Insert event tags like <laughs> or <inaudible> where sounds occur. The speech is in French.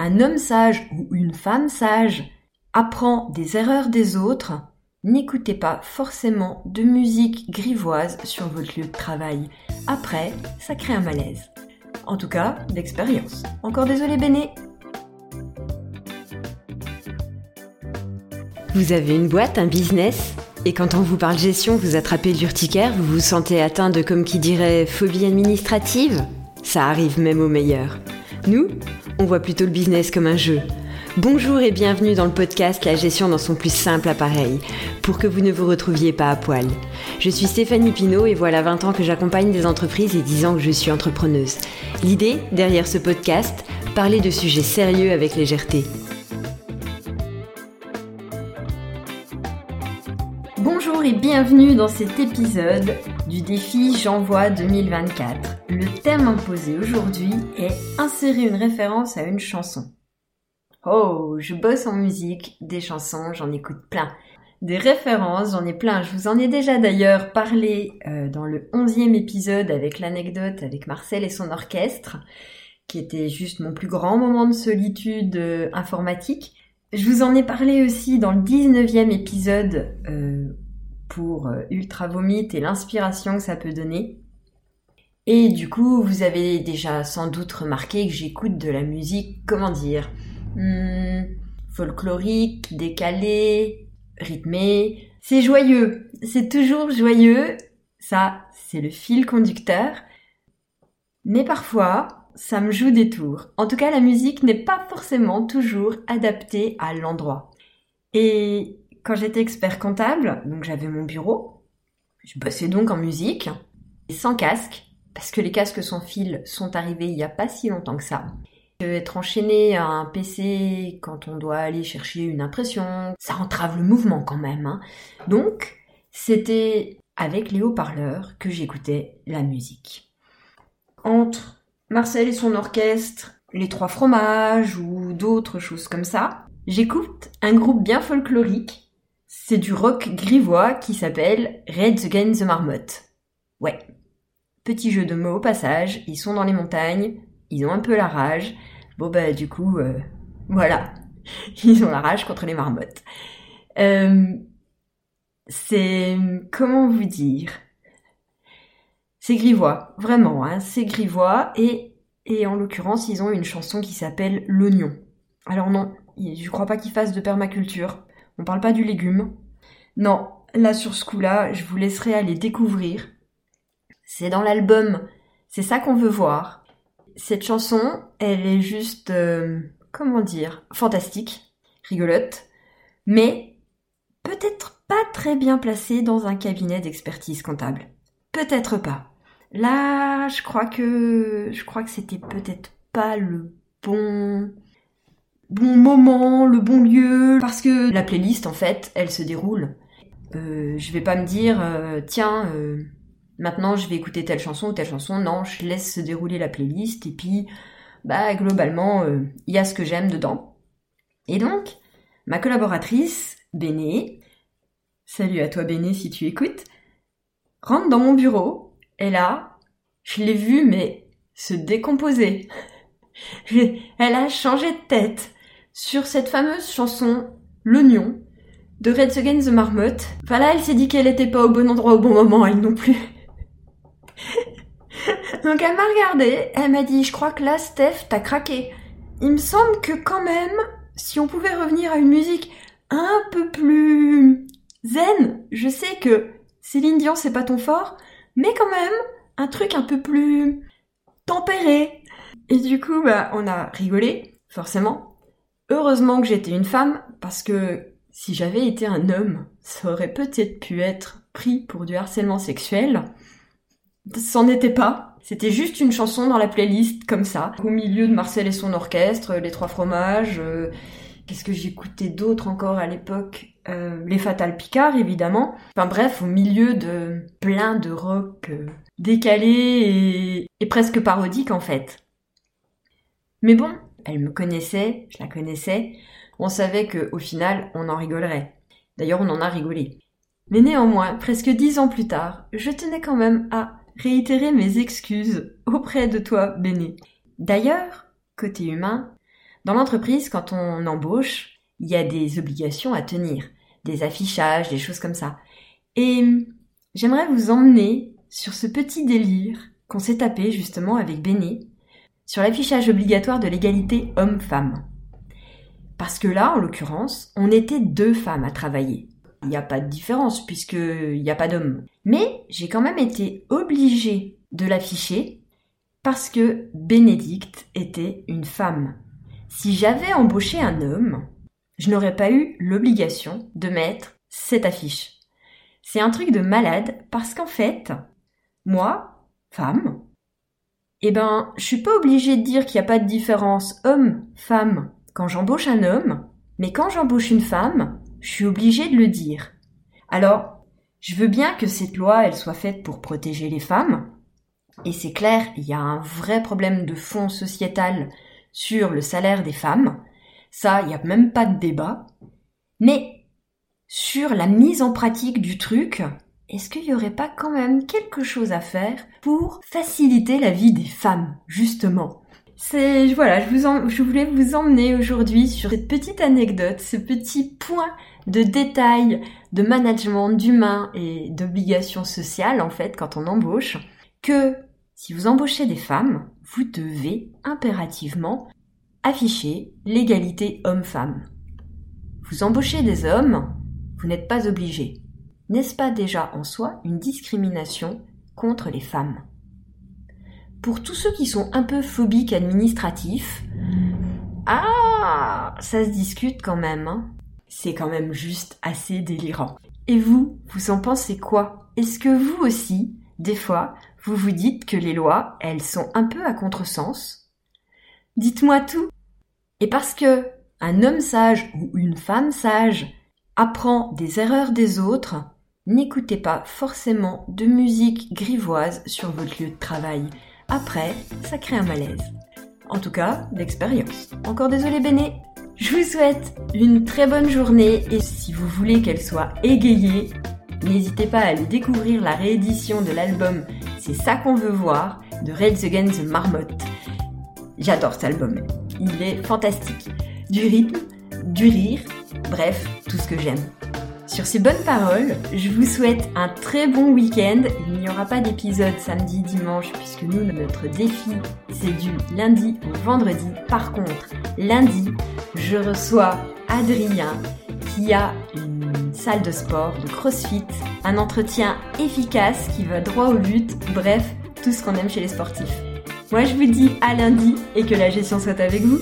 un homme sage ou une femme sage apprend des erreurs des autres, n'écoutez pas forcément de musique grivoise sur votre lieu de travail. Après, ça crée un malaise. En tout cas, d'expérience. Encore désolé Béné. Vous avez une boîte, un business? Et quand on vous parle gestion, vous attrapez l'urticaire, vous vous sentez atteint de, comme qui dirait, phobie administrative? Ça arrive même aux meilleurs. Nous, on voit plutôt le business comme un jeu. Bonjour et bienvenue dans le podcast La gestion dans son plus simple appareil, pour que vous ne vous retrouviez pas à poil. Je suis Stéphanie Pinault et voilà 20 ans que j'accompagne des entreprises et 10 ans que je suis entrepreneuse. L'idée, derrière ce podcast, parler de sujets sérieux avec légèreté. Bonjour et bienvenue dans cet épisode du défi J'envoie 2024. Le thème imposé aujourd'hui est insérer une référence à une chanson. Oh, je bosse en musique, des chansons, j'en écoute plein. Des références, j'en ai plein. Je vous en ai déjà d'ailleurs parlé euh, dans le onzième épisode avec l'anecdote avec Marcel et son orchestre, qui était juste mon plus grand moment de solitude euh, informatique. Je vous en ai parlé aussi dans le 19e épisode euh, pour euh, Ultra Vomit et l'inspiration que ça peut donner. Et du coup, vous avez déjà sans doute remarqué que j'écoute de la musique, comment dire, hmm, folklorique, décalée, rythmée. C'est joyeux, c'est toujours joyeux, ça c'est le fil conducteur. Mais parfois, ça me joue des tours. En tout cas, la musique n'est pas forcément toujours adaptée à l'endroit. Et quand j'étais expert comptable, donc j'avais mon bureau, je bossais donc en musique, sans casque, parce que les casques sans fil sont arrivés il n'y a pas si longtemps que ça. Être enchaîné à un PC quand on doit aller chercher une impression, ça entrave le mouvement quand même. Hein. Donc, c'était avec les haut-parleurs que j'écoutais la musique. Entre Marcel et son orchestre, les trois fromages ou d'autres choses comme ça. J'écoute un groupe bien folklorique. C'est du rock grivois qui s'appelle Red Against the Marmotte. Ouais. Petit jeu de mots au passage, ils sont dans les montagnes, ils ont un peu la rage. Bon bah du coup, euh, <laughs> voilà. Ils ont la rage contre les marmottes. Euh, c'est... comment vous dire? C'est grivois, vraiment, hein, c'est grivois, et, et en l'occurrence, ils ont une chanson qui s'appelle L'oignon. Alors non, je crois pas qu'ils fassent de permaculture, on parle pas du légume. Non, là sur ce coup-là, je vous laisserai aller découvrir. C'est dans l'album, c'est ça qu'on veut voir. Cette chanson, elle est juste, euh, comment dire, fantastique, rigolote, mais peut-être pas très bien placée dans un cabinet d'expertise comptable. Peut-être pas. Là, je crois que je crois que c'était peut-être pas le bon bon moment, le bon lieu, parce que la playlist en fait, elle se déroule. Euh, je vais pas me dire euh, tiens euh, maintenant je vais écouter telle chanson ou telle chanson. Non, je laisse se dérouler la playlist et puis bah globalement il y a ce que j'aime dedans. Et donc ma collaboratrice Béné, salut à toi Béné si tu écoutes, rentre dans mon bureau et là, je l'ai vue, mais se décomposer. <laughs> Elle a changé de tête sur cette fameuse chanson L'oignon de Red Against the Marmotte. Enfin là, elle s'est dit qu'elle était pas au bon endroit au bon moment, elle non plus. <laughs> Donc elle m'a regardé, elle m'a dit, je crois que là, Steph, t'as craqué. Il me semble que quand même, si on pouvait revenir à une musique un peu plus zen, je sais que Céline Dion, c'est pas ton fort, mais quand même un truc un peu plus tempéré. Et du coup, bah, on a rigolé, forcément. Heureusement que j'étais une femme, parce que si j'avais été un homme, ça aurait peut-être pu être pris pour du harcèlement sexuel. C'en était pas. C'était juste une chanson dans la playlist, comme ça. Au milieu de Marcel et son orchestre, les trois fromages, euh, Qu'est-ce que j'écoutais d'autre encore à l'époque? Euh, Les Fatal Picard, évidemment. Enfin bref, au milieu de plein de rock euh, décalé et, presque parodique en fait. Mais bon, elle me connaissait, je la connaissais, on savait qu'au final, on en rigolerait. D'ailleurs, on en a rigolé. Mais néanmoins, presque dix ans plus tard, je tenais quand même à réitérer mes excuses auprès de toi, Béné. D'ailleurs, côté humain, Dans l'entreprise, quand on embauche, il y a des obligations à tenir, des affichages, des choses comme ça. Et j'aimerais vous emmener sur ce petit délire qu'on s'est tapé justement avec Béné sur l'affichage obligatoire de l'égalité homme-femme. Parce que là, en l'occurrence, on était deux femmes à travailler. Il n'y a pas de différence puisqu'il n'y a pas d'hommes. Mais j'ai quand même été obligée de l'afficher parce que Bénédicte était une femme. Si j'avais embauché un homme, je n'aurais pas eu l'obligation de mettre cette affiche. C'est un truc de malade parce qu'en fait, moi, femme, eh ben, je suis pas obligée de dire qu'il n'y a pas de différence homme-femme quand j'embauche un homme, mais quand j'embauche une femme, je suis obligée de le dire. Alors, je veux bien que cette loi, elle soit faite pour protéger les femmes, et c'est clair, il y a un vrai problème de fond sociétal sur le salaire des femmes. Ça, il n'y a même pas de débat. Mais sur la mise en pratique du truc, est-ce qu'il n'y aurait pas quand même quelque chose à faire pour faciliter la vie des femmes, justement? C'est voilà, je, voulais vous emmener aujourd'hui sur cette petite anecdote, ce petit point de détail de management d'humain et d'obligations sociales en fait quand on embauche, que si vous embauchez des femmes, vous devez impérativement afficher l'égalité homme-femme. Vous embauchez des hommes, vous n'êtes pas obligé. N'est-ce pas déjà en soi une discrimination contre les femmes? Pour tous ceux qui sont un peu phobiques administratifs, ah, ça se discute quand même. Hein. C'est quand même juste assez délirant. Et vous, vous en pensez quoi? Est-ce que vous aussi, des fois, vous vous dites que les lois, elles sont un peu à contresens? Dites-moi tout. Et parce que un homme sage ou une femme sage apprend des erreurs des autres, n'écoutez pas forcément de musique grivoise sur votre lieu de travail. Après, ça crée un malaise. En tout cas, d'expérience. Encore désolé Béné. Je vous souhaite une très bonne journée et si vous voulez qu'elle soit égayée, n'hésitez pas à aller découvrir la réédition de l'album c'est ça qu'on veut voir de Rage Against the Marmotte. J'adore cet album. Il est fantastique. Du rythme, du rire, bref, tout ce que j'aime. Sur ces bonnes paroles, je vous souhaite un très bon week-end. Il n'y aura pas d'épisode samedi, dimanche, puisque nous, notre défi, c'est du lundi au vendredi. Par contre, lundi, je reçois Adrien qui a une salle de sport, de crossfit, un entretien efficace qui va droit au but, bref, tout ce qu'on aime chez les sportifs. Moi je vous dis à lundi et que la gestion soit avec vous.